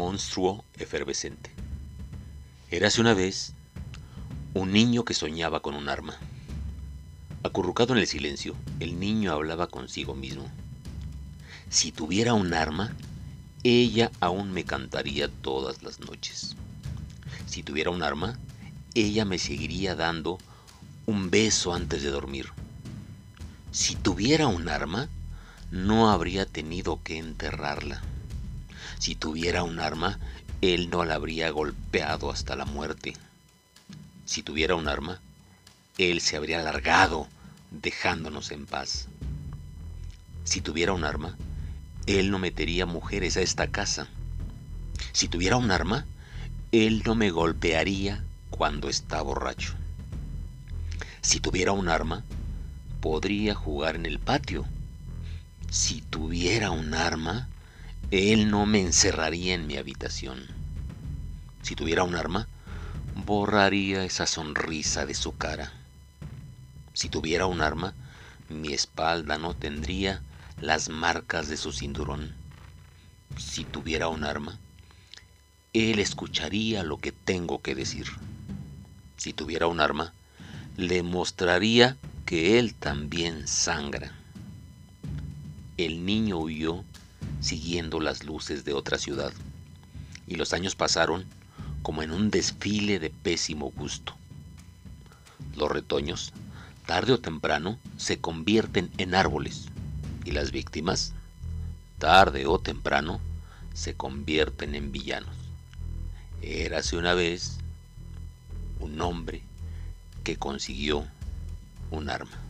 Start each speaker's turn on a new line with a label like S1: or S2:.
S1: monstruo efervescente. Érase una vez un niño que soñaba con un arma. Acurrucado en el silencio, el niño hablaba consigo mismo. Si tuviera un arma, ella aún me cantaría todas las noches. Si tuviera un arma, ella me seguiría dando un beso antes de dormir. Si tuviera un arma, no habría tenido que enterrarla. Si tuviera un arma, él no la habría golpeado hasta la muerte. Si tuviera un arma, él se habría largado dejándonos en paz. Si tuviera un arma, él no metería mujeres a esta casa. Si tuviera un arma, él no me golpearía cuando está borracho. Si tuviera un arma, podría jugar en el patio. Si tuviera un arma, él no me encerraría en mi habitación. Si tuviera un arma, borraría esa sonrisa de su cara. Si tuviera un arma, mi espalda no tendría las marcas de su cinturón. Si tuviera un arma, él escucharía lo que tengo que decir. Si tuviera un arma, le mostraría que él también sangra. El niño huyó siguiendo las luces de otra ciudad, y los años pasaron como en un desfile de pésimo gusto. Los retoños, tarde o temprano, se convierten en árboles, y las víctimas, tarde o temprano, se convierten en villanos. Érase una vez un hombre que consiguió un arma.